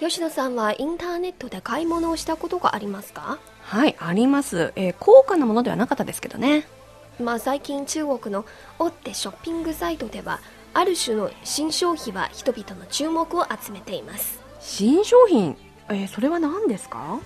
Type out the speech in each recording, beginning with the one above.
吉野さんはインターネットで買い物をしたことがありますか？はいあります、えー、高価なものではなかったですけどね。まあ最近中国の追ってショッピングサイトではある種の新商品は人々の注目を集めています。新商品、えー、それは何ですか？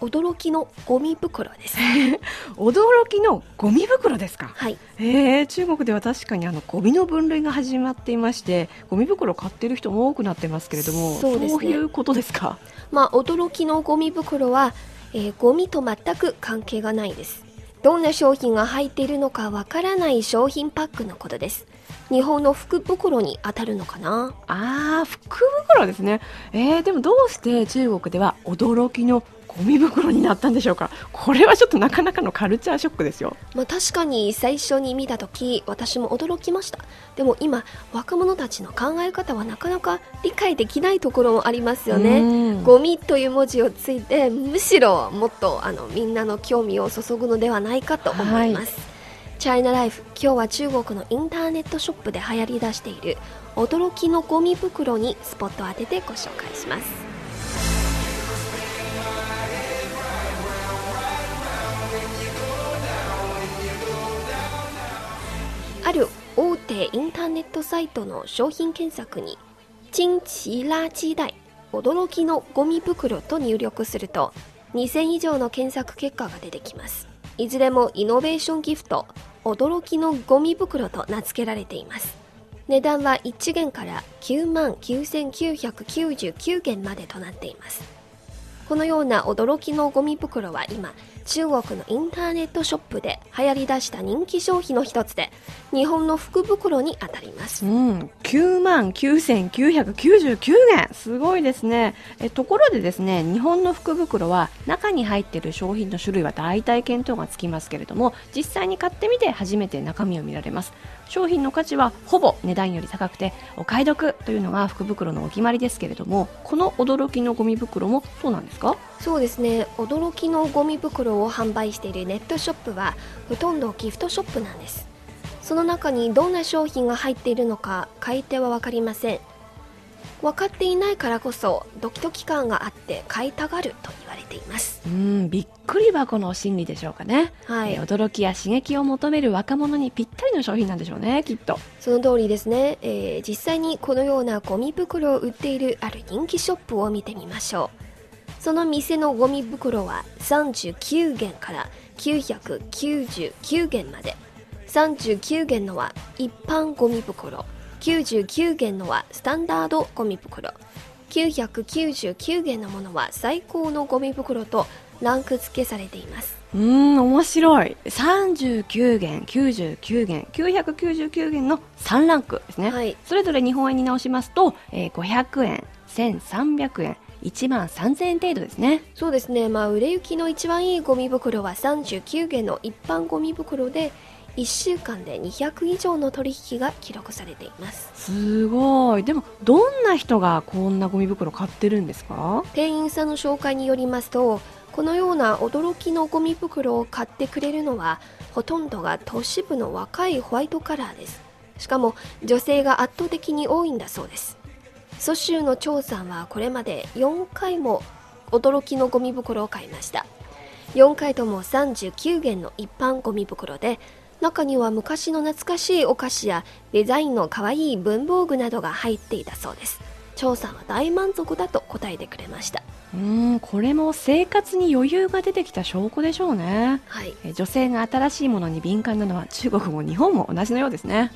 驚きのゴミ袋です。驚きのゴミ袋ですか？はい。えー、中国では確かにあのゴミの分類が始まっていましてゴミ袋を買っている人も多くなってますけれどもそうね。いうことですか？まあ驚きのゴミ袋は、えーゴミと全く関係がないです。どんな商品が入っているのかわからない商品パックのことです。日本の福袋に当たるのかな？あー福袋ですね。えー、でもどうして中国では驚きのゴミ袋になったんでしょうか？これはちょっとなかなかのカルチャーショックですよ。まあ確かに最初に見た時私も驚きました。でも今若者たちの考え方はなかなか理解できないところもありますようねん。ゴミという文字をついてむしろもっとあのみんなの興味を注ぐのではないかと思います、チャイナライフ今日は中国のインターネットショップで流行り出している驚きのゴミ袋にスポットを当ててご紹介しますインターネットサイトの商品検索に「珍奇垃圾袋驚きのゴミ袋」と入力すると2000以上の検索結果が出てきます。いずれもイノベーションギフト驚きのゴミ袋と名付けられています。値段は1元から9万9999元までとなっています。このような驚きのゴミ袋は今中国のインターネットショップで流行り出した人気商品の一つで日本の福袋にあたります。うん、9万9999元。すごいですね。えところでですね日本の福袋は中に入っている商品の種類は大体見当がつきますけれども実際に買ってみて初めて中身を見られます。商品の価値はほぼ値段より高くてお買い得というのが福袋のお決まりですけれどもこの驚きのゴミ袋もそうなんですか？そうですね。驚きのゴミ袋を販売しているネットショップはほとんどギフトショップなんです。その中にどんな商品が入っているのか買い手は分かりません。分かっていないからこそドキドキ感があって買いたがると言われています。うんびっくり箱の心理でしょうかね、はい。えー驚きや刺激を求める若者にぴったりの商品なんでしょうねきっと。その通りですね、えー実際にこのようなゴミ袋を売っているある人気ショップを見てみましょうその店のゴミ袋は39元から999元まで。39元のは一般ゴミ袋。99元のはスタンダードゴミ袋。999元のものは最高のゴミ袋とランク付けされています。うーん面白い。39元99元999元の3ランクですね、はい。それぞれ日本円に直しますと、えー500円1300円1万3000円程度ですね。そうですね、まあ、売れ行きの一番いいゴミ袋は39元の一般ゴミ袋で1週間で200以上の取引が記録されています。すごい。でもどんな人がこんなゴミ袋買ってるんですか？店員さんの紹介によりますとこのような驚きのゴミ袋を買ってくれるのはほとんどが都市部の若いホワイトカラーです。しかも女性が圧倒的に多いんだそうです蘇州の張さんはこれまで4回も驚きのゴミ袋を買いました。4回とも39元の一般ゴミ袋で中には昔の懐かしいお菓子やデザインの可愛い文房具などが入っていたそうです。張さんは大満足だと答えてくれました。うーんこれも生活に余裕が出てきた証拠でしょうね。はい。えー女性が新しいものに敏感なのは中国も日本も同じのようですね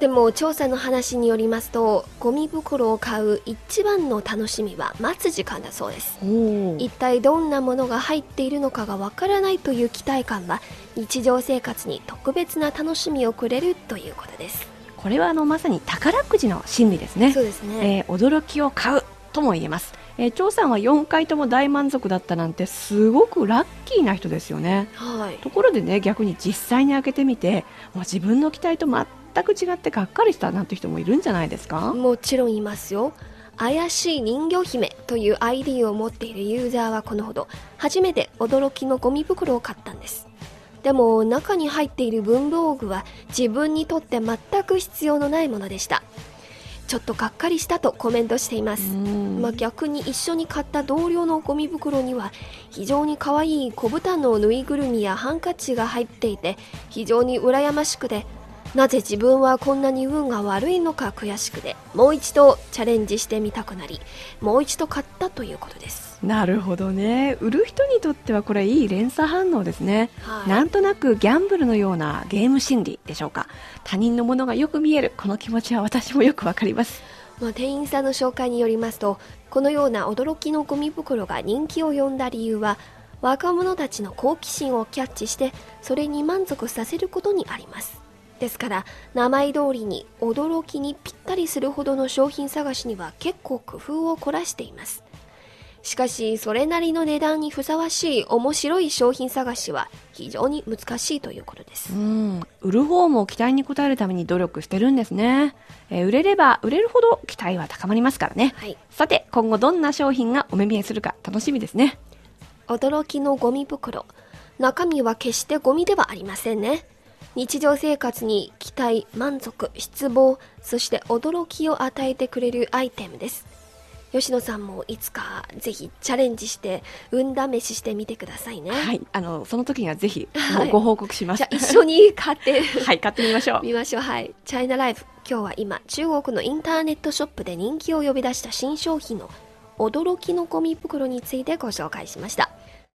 でも調査の話によりますとゴミ袋を買う一番の楽しみは待つ時間だそうです。お一体どんなものが入っているのかがわからないという期待感は日常生活に特別な楽しみをくれるということです。これはあのまさに宝くじの心理ですね。そうですね、えー驚きを買うとも言えます、えー、張さんは4回とも大満足だったなんてすごくラッキーな人ですよね。はい。ところでね逆に実際に開けてみてもう自分の期待と全く違ってがっかりしたなんて人もいるんじゃないですか？もちろんいますよ。怪しい人形姫という ID を持っているユーザーはこのほど。初めて驚きのゴミ袋を買ったんです。でも中に入っている文房具は自分にとって全く必要のないものでした。ちょっとがっかりしたとコメントしています、まあ、逆に一緒に買った同僚のゴミ袋には非常に可愛い小豚のぬいぐるみやハンカチが入っていて非常に羨ましくてなぜ自分はこんなに運が悪いのか悔しくてもう一度チャレンジしてみたくなりもう一度買ったということです。なるほどね。売る人にとってはこれいい連鎖反応ですね、はい、なんとなくギャンブルのようなゲーム心理でしょうか。他人のものがよく見える。この気持ちは私もよくわかります。まあ、店員さんの紹介によりますとこのような驚きのゴミ袋が人気を呼んだ理由は若者たちの好奇心をキャッチしてそれに満足させることにありますですから名前通りに驚きにぴったりするほどの商品探しには結構工夫を凝らしています。しかしそれなりの値段にふさわしい面白い商品探しは非常に難しいということです。うん売る方も期待に応えるために努力してるんですね、えー、売れれば売れるほど期待は高まりますからね、はい、さて今後どんな商品がお目見えするか楽しみですね。驚きのゴミ袋。中身は決してゴミではありませんね日常生活に期待、満足、失望、そして驚きを与えてくれるアイテムです。吉野さんもいつかぜひチャレンジして運試ししてみてくださいね。はい、あのその時にはぜひご報告します。じゃあ一緒に買って はい買ってみましょう。見ましょう。はい。チャイナライフ今日は今中国のインターネットショップで人気を呼び出した新商品の驚きのゴミ袋についてご紹介しました。